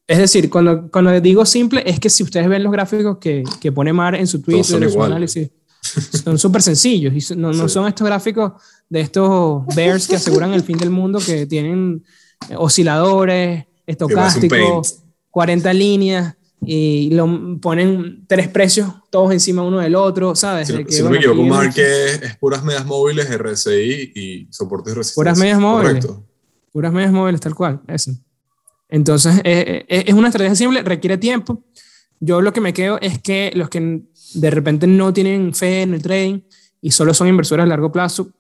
[SPEAKER 1] Es decir, cuando, cuando digo simple, es que si ustedes ven los gráficos que, que pone Mar en su Twitter, en su análisis, son súper sencillos y no, no
[SPEAKER 2] Sí.
[SPEAKER 1] son estos gráficos de estos bears que aseguran el fin del mundo que tienen eh, osciladores, estocásticos, 40 líneas y lo ponen tres precios todos encima uno del otro, ¿sabes?
[SPEAKER 2] Si, no-
[SPEAKER 1] que,
[SPEAKER 2] si no
[SPEAKER 1] bueno,
[SPEAKER 2] me equivoco, Mark es, es puras medias móviles, RSI y soportes resistencia.
[SPEAKER 1] Puras medias móviles.
[SPEAKER 2] Correcto.
[SPEAKER 1] Puras medias móviles, tal cual, eso. Entonces, eh, eh, es una estrategia simple, requiere tiempo. Yo lo que me quedo es que los que de repente no tienen fe en el trading y solo son inversores a largo plazo,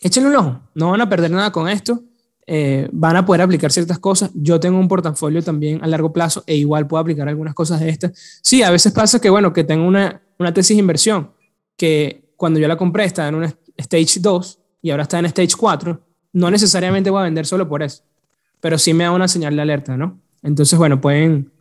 [SPEAKER 1] échenle un ojo, no van a perder nada con esto, eh, van a poder aplicar ciertas cosas. Yo tengo un portafolio también a largo plazo e igual puedo aplicar algunas cosas de estas. Sí, a veces pasa que, bueno, que tengo una, una tesis de inversión que cuando yo la compré estaba en una stage 2 y ahora está en stage 4, no necesariamente voy a vender solo por eso, pero sí me da una señal de alerta, ¿no? Entonces, bueno, pueden...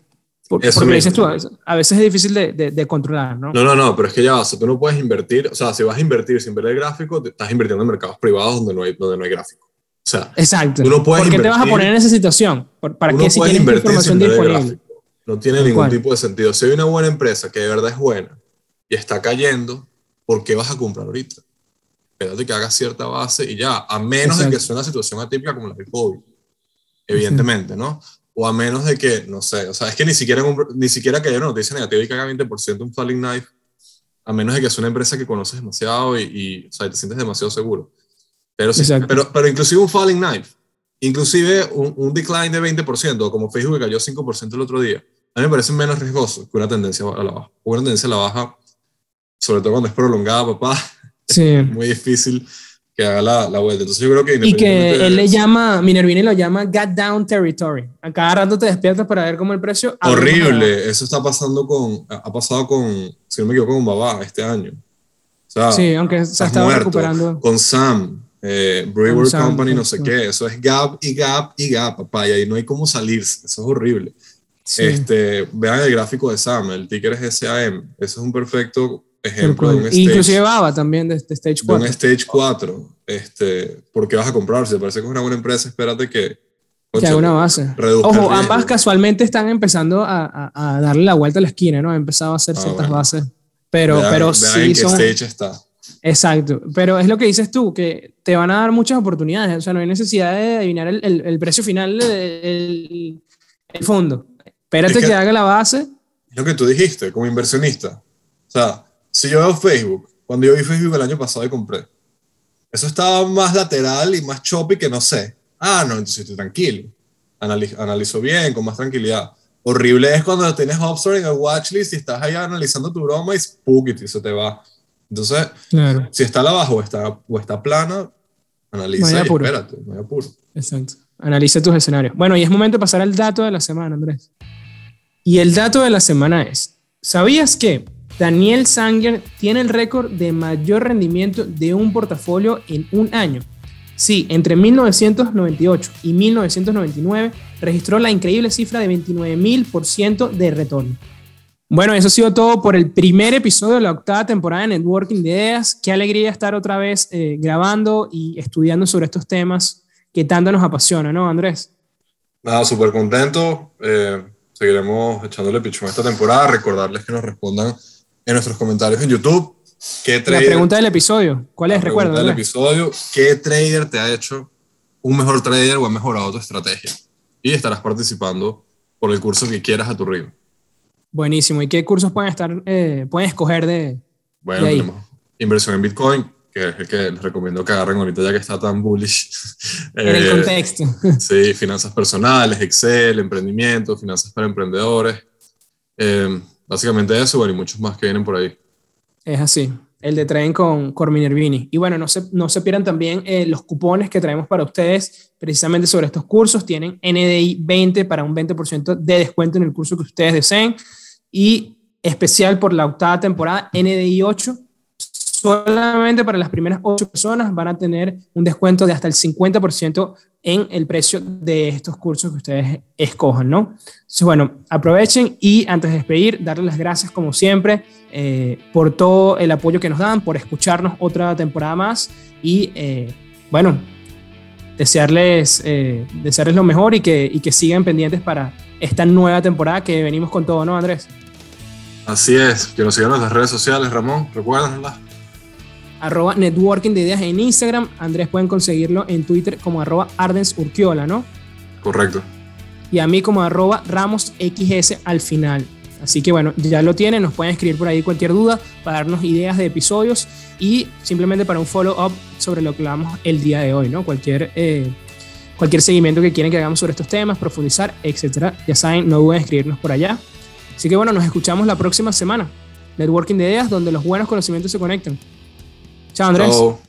[SPEAKER 1] Por,
[SPEAKER 2] Eso
[SPEAKER 1] porque dices tú, a veces, es difícil de, de- de controlar, ¿no?
[SPEAKER 2] No, no, no, pero es que ya, o sea, tú no puedes invertir, o sea, si vas a invertir sin ver el gráfico, te estás invirtiendo en mercados privados donde no hay, donde no hay gráfico. O sea,
[SPEAKER 1] Exacto.
[SPEAKER 2] Tú no puedes
[SPEAKER 1] ¿Por qué te vas a poner en esa situación? ¿Por- ¿Para qué si tienes
[SPEAKER 2] invertir
[SPEAKER 1] información
[SPEAKER 2] sin ver el
[SPEAKER 1] disponible?
[SPEAKER 2] No tiene ningún tipo de sentido. Si hay una buena empresa que de verdad es buena y está cayendo, ¿por qué vas a comprar ahorita? Espérate que haga cierta base y ya, a menos de
[SPEAKER 1] Exacto.
[SPEAKER 2] que sea una situación atípica como la del COVID, evidentemente, ¿no? O a menos de que, no sé, o sea, es que ni siquiera, un- ni siquiera que haya una noticia negativa y que haga 20% un falling knife, a menos de que sea una empresa que conoces demasiado y, y, o sea, te sientes demasiado seguro. Pero, sí, pero, pero inclusive un falling knife, inclusive un, un decline de 20%, como Facebook cayó 5% el otro día, a mí me parece menos riesgoso que una tendencia a la baja. Una tendencia a la baja, sobre todo cuando es prolongada, papá,
[SPEAKER 1] Sí.
[SPEAKER 2] es muy difícil que haga la, la vuelta. Entonces yo creo que
[SPEAKER 1] Y que él le llama, Minervini lo llama Got Down Territory. A cada rato te despiertas para ver cómo el precio.
[SPEAKER 2] Horrible, eso está pasando con, ha pasado con, si no me equivoco, con Baba este año. O sea,
[SPEAKER 1] Sí, aunque se estaba recuperando.
[SPEAKER 2] Con Sam, eh, Brewer
[SPEAKER 1] Con Sam,
[SPEAKER 2] Company, no sé
[SPEAKER 1] sí.
[SPEAKER 2] qué, eso es gap y gap y gap, papá, y ahí no hay cómo salirse, eso es horrible.
[SPEAKER 1] Sí,
[SPEAKER 2] Este, vean el gráfico de Sam, el ticker es SAM, eso es un perfecto ejemplo de un stage,
[SPEAKER 1] Inclusive Baba también de, de Stage
[SPEAKER 2] de un
[SPEAKER 1] 4.
[SPEAKER 2] stage 4. Este, ¿Por qué vas a comprar? Si te parece que es una buena empresa, espérate que...
[SPEAKER 1] Que haga una base. Ojo, ambas casualmente están empezando a, a- a darle la vuelta a la esquina, ¿no? Han empezado a hacer
[SPEAKER 2] Ah,
[SPEAKER 1] ciertas
[SPEAKER 2] bueno.
[SPEAKER 1] bases. Pero,
[SPEAKER 2] Vean-
[SPEAKER 1] pero
[SPEAKER 2] vean
[SPEAKER 1] sí son.
[SPEAKER 2] stage está.
[SPEAKER 1] Exacto. Pero es lo que dices tú, que te van a dar muchas oportunidades. O sea, no hay necesidad de adivinar el, el- el precio final del el fondo. Espérate
[SPEAKER 2] Es que-
[SPEAKER 1] que haga la base.
[SPEAKER 2] Lo que tú dijiste, como inversionista. O sea, si yo veo Facebook, cuando yo vi Facebook el año pasado y compré, eso estaba más lateral y más choppy que no sé. Ah, no, entonces estoy tranquilo. Anali- analizo bien, con más tranquilidad. Horrible es cuando tienes Upstore en el watchlist y estás ahí analizando tu broma y spook y se te va. Entonces,
[SPEAKER 1] Claro.
[SPEAKER 2] si está la o está, o está plana, Analiza y espérate, no hay apuro.
[SPEAKER 1] Exacto. Analiza tus escenarios. Bueno, y es momento de pasar al dato de la semana, Andrés. Y el dato de la semana es, ¿sabías que Daniel Sanger tiene el récord de mayor rendimiento de un portafolio en un año? Sí, entre 1998 y 1999 registró la increíble cifra de 29.000% de retorno. Bueno, eso ha sido todo por el primer episodio de la octava temporada de Networking de Ideas. Qué alegría estar otra vez eh, grabando y estudiando sobre estos temas que tanto nos apasiona, ¿no, Andrés?
[SPEAKER 2] Nada, súper contento. Eh, seguiremos echándole pichón esta temporada. Recordarles que nos respondan en nuestros comentarios en YouTube
[SPEAKER 1] la pregunta del episodio, ¿cuál es? Recuerda.
[SPEAKER 2] del episodio, ¿qué trader te ha hecho un mejor trader o ha mejorado tu estrategia? Y estarás participando por el curso que quieras a tu ritmo.
[SPEAKER 1] Buenísimo. ¿Y qué cursos pueden estar, eh, pueden escoger de,
[SPEAKER 2] bueno, tenemos inversión en Bitcoin, que es el que les recomiendo que agarren ahorita ya que está tan bullish.
[SPEAKER 1] En el eh, contexto.
[SPEAKER 2] sí, finanzas personales, Excel, emprendimiento, finanzas para emprendedores. Eh, básicamente eso, y muchos más que vienen por ahí.
[SPEAKER 1] Es así, el de tren con Corminervini. Y bueno, no se, no se pierdan también eh, los cupones que traemos para ustedes precisamente sobre estos cursos. Tienen NDI 20 para un 20% de descuento en el curso que ustedes deseen. Y especial por la octava temporada, NDI 8 solamente para las primeras ocho personas van a tener un descuento de hasta el 50% en el precio de estos cursos que ustedes escojan, ¿no? Entonces, bueno, aprovechen y antes de despedir, darles las gracias como siempre eh, por todo el apoyo que nos dan, por escucharnos otra temporada más y, eh, bueno, desearles, eh, desearles lo mejor y que, y que sigan pendientes para esta nueva temporada que venimos con todo, ¿no, Andrés?
[SPEAKER 2] Así es, que nos sigan en las redes sociales, Ramón, recuérdenlas
[SPEAKER 1] arroba networking de ideas en Instagram. Andrés pueden conseguirlo en Twitter como arroba Ardens Urquiola, ¿no?
[SPEAKER 2] Correcto.
[SPEAKER 1] Y a mí como arroba Ramos XS al final. Así que bueno, ya lo tienen, nos pueden escribir por ahí cualquier duda para darnos ideas de episodios y simplemente para un follow-up sobre lo que hablamos el día de hoy, ¿no? Cualquier, eh, cualquier seguimiento que quieren que hagamos sobre estos temas, profundizar, etcétera. Ya saben, no duden en escribirnos por allá. Así que bueno, nos escuchamos la próxima semana. Networking de ideas donde los buenos conocimientos se conectan. Chao, Andrés. Chao.